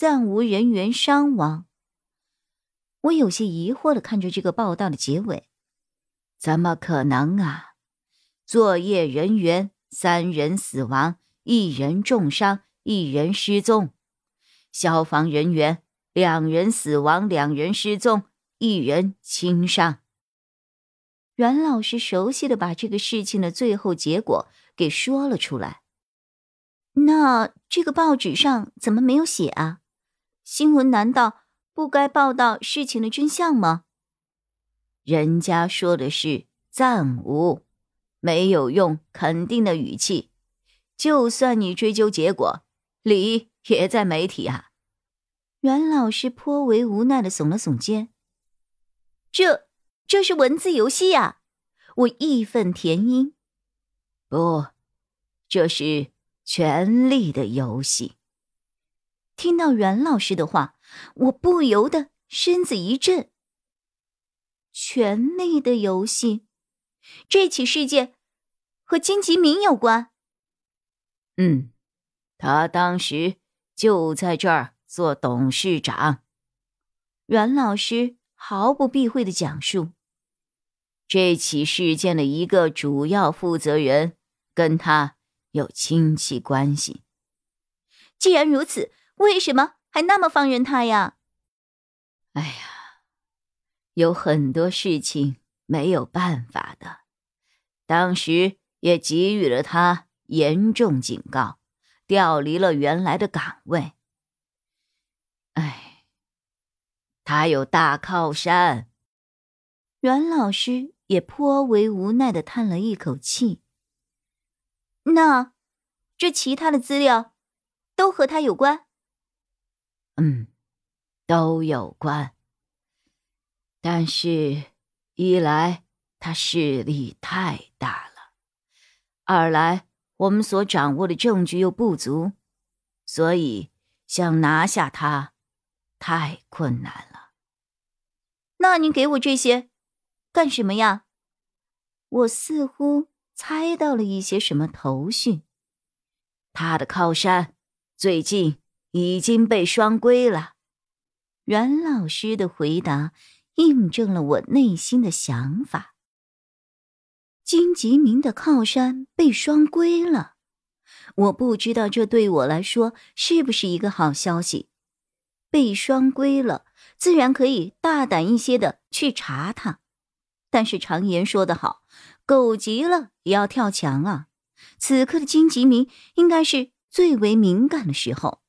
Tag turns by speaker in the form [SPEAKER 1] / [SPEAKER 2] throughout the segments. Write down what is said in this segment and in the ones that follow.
[SPEAKER 1] 暂无人员伤亡。我有些疑惑的看着这个报道的结尾，
[SPEAKER 2] 怎么可能啊？作业人员三人死亡，一人重伤，一人失踪；消防人员两人死亡，两人失踪，一人轻伤。
[SPEAKER 1] 阮老师熟悉的把这个事情的最后结果给说了出来。那这个报纸上怎么没有写啊？新闻难道不该报道事情的真相吗？
[SPEAKER 2] 人家说的是暂无，没有用肯定的语气。就算你追究结果，理也在媒体啊。
[SPEAKER 1] 阮老师颇为无奈的耸了耸肩。这这是文字游戏呀！我义愤填膺。
[SPEAKER 2] 不，这是权力的游戏。
[SPEAKER 1] 听到阮老师的话，我不由得身子一震。权力的游戏，这起事件和金吉明有关。
[SPEAKER 2] 嗯，他当时就在这儿做董事长。
[SPEAKER 1] 阮老师毫不避讳的讲述，
[SPEAKER 2] 这起事件的一个主要负责人跟他有亲戚关系。
[SPEAKER 1] 既然如此。为什么还那么放任他呀？
[SPEAKER 2] 哎呀，有很多事情没有办法的。当时也给予了他严重警告，调离了原来的岗位。哎，他有大靠山。
[SPEAKER 1] 阮老师也颇为无奈的叹了一口气。那，这其他的资料，都和他有关？
[SPEAKER 2] 嗯，都有关。但是，一来他势力太大了，二来我们所掌握的证据又不足，所以想拿下他太困难了。
[SPEAKER 1] 那你给我这些干什么呀？我似乎猜到了一些什么头绪。
[SPEAKER 2] 他的靠山最近。已经被双规了。
[SPEAKER 1] 阮老师的回答印证了我内心的想法。金吉明的靠山被双规了，我不知道这对我来说是不是一个好消息。被双规了，自然可以大胆一些的去查他。但是常言说得好，狗急了也要跳墙啊。此刻的金吉明应该是最为敏感的时候。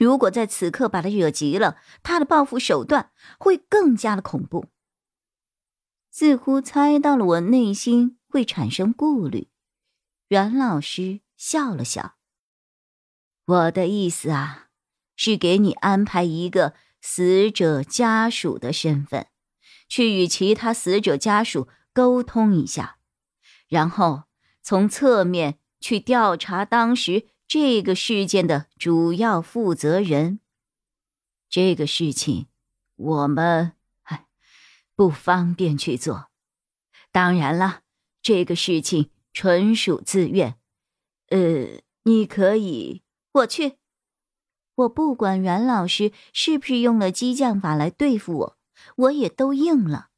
[SPEAKER 1] 如果在此刻把他惹急了，他的报复手段会更加的恐怖。似乎猜到了我内心会产生顾虑，阮老师笑了笑：“
[SPEAKER 2] 我的意思啊，是给你安排一个死者家属的身份，去与其他死者家属沟通一下，然后从侧面去调查当时。”这个事件的主要负责人，这个事情我们哎不方便去做。当然了，这个事情纯属自愿。呃，你可以，
[SPEAKER 1] 我去。我不管阮老师是不是用了激将法来对付我，我也都应了。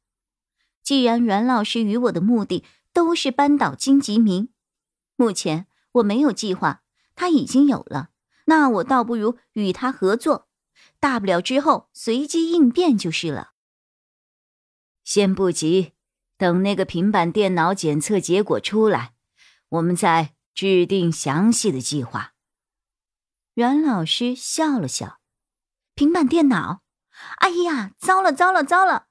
[SPEAKER 1] 既然阮老师与我的目的都是扳倒金吉明，目前我没有计划。他已经有了，那我倒不如与他合作，大不了之后随机应变就是了。
[SPEAKER 2] 先不急，等那个平板电脑检测结果出来，我们再制定详细的计划。
[SPEAKER 1] 阮老师笑了笑，平板电脑，哎呀，糟了糟了糟了！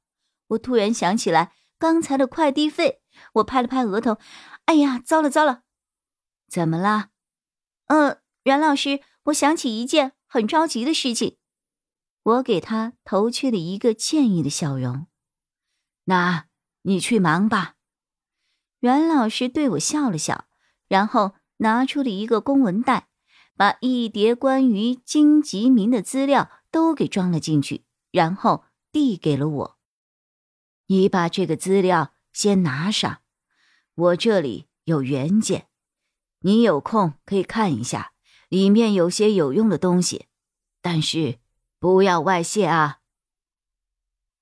[SPEAKER 1] 我突然想起来刚才的快递费，我拍了拍额头，哎呀，糟了糟了！
[SPEAKER 2] 怎么了？
[SPEAKER 1] 嗯，阮老师，我想起一件很着急的事情。我给他投去了一个歉意的笑容。
[SPEAKER 2] 那你去忙吧。
[SPEAKER 1] 阮老师对我笑了笑，然后拿出了一个公文袋，把一叠关于金吉明的资料都给装了进去，然后递给了我。
[SPEAKER 2] 你把这个资料先拿上，我这里有原件，你有空可以看一下，里面有些有用的东西，但是不要外泄啊。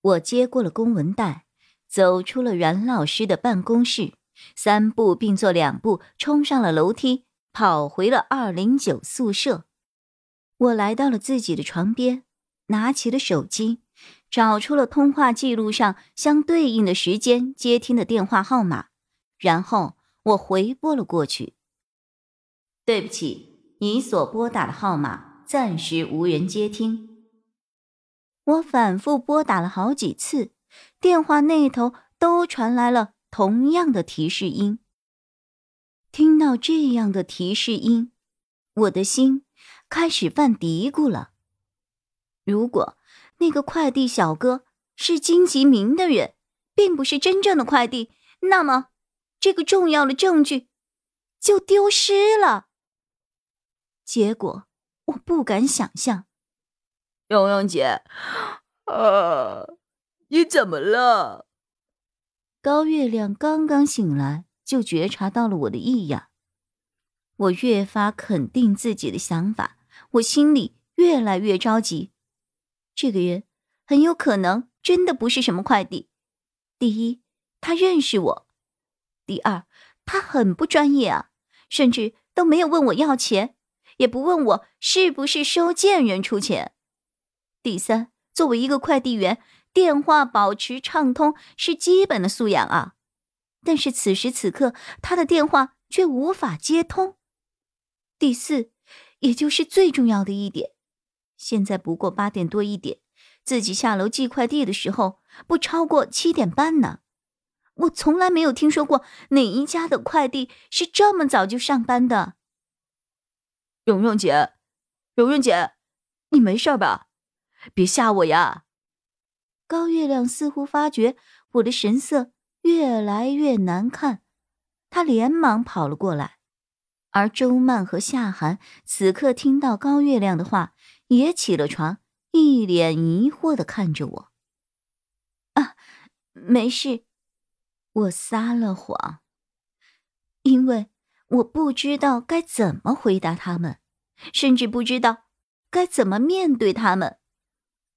[SPEAKER 1] 我接过了公文袋，走出了阮老师的办公室。三步并作两步冲上了楼梯，跑回了二零九宿舍。我来到了自己的床边，拿起了手机，找出了通话记录上相对应的时间接听的电话号码，然后我回拨了过去。对不起，你所拨打的号码暂时无人接听。我反复拨打了好几次，电话那头都传来了。同样的提示音。听到这样的提示音，我的心开始犯嘀咕了。如果那个快递小哥是金吉明的人，并不是真正的快递，那么这个重要的证据就丢失了。结果我不敢想象。
[SPEAKER 2] 蓉蓉姐，啊，你怎么了？
[SPEAKER 1] 高月亮刚刚醒来，就觉察到了我的异样。我越发肯定自己的想法，我心里越来越着急。这个人很有可能真的不是什么快递。第一，他认识我；第二，他很不专业啊，甚至都没有问我要钱，也不问我是不是收件人出钱。第三，作为一个快递员。电话保持畅通是基本的素养啊，但是此时此刻他的电话却无法接通。第四，也就是最重要的一点，现在不过八点多一点，自己下楼寄快递的时候不超过七点半呢。我从来没有听说过哪一家的快递是这么早就上班的。
[SPEAKER 2] 蓉蓉姐，蓉蓉姐，你没事吧？别吓我呀！
[SPEAKER 1] 高月亮似乎发觉我的神色越来越难看，他连忙跑了过来。而周曼和夏寒此刻听到高月亮的话，也起了床，一脸疑惑的看着我。啊，没事，我撒了谎，因为我不知道该怎么回答他们，甚至不知道该怎么面对他们。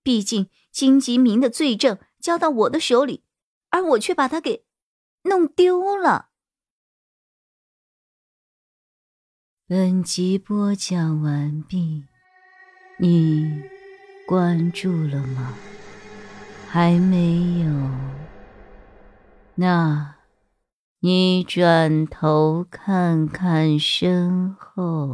[SPEAKER 1] 毕竟金吉明的罪证交到我的手里，而我却把他给弄丢了。
[SPEAKER 2] 本集播讲完毕，你关注了吗？还没有？那，你转头看看身后。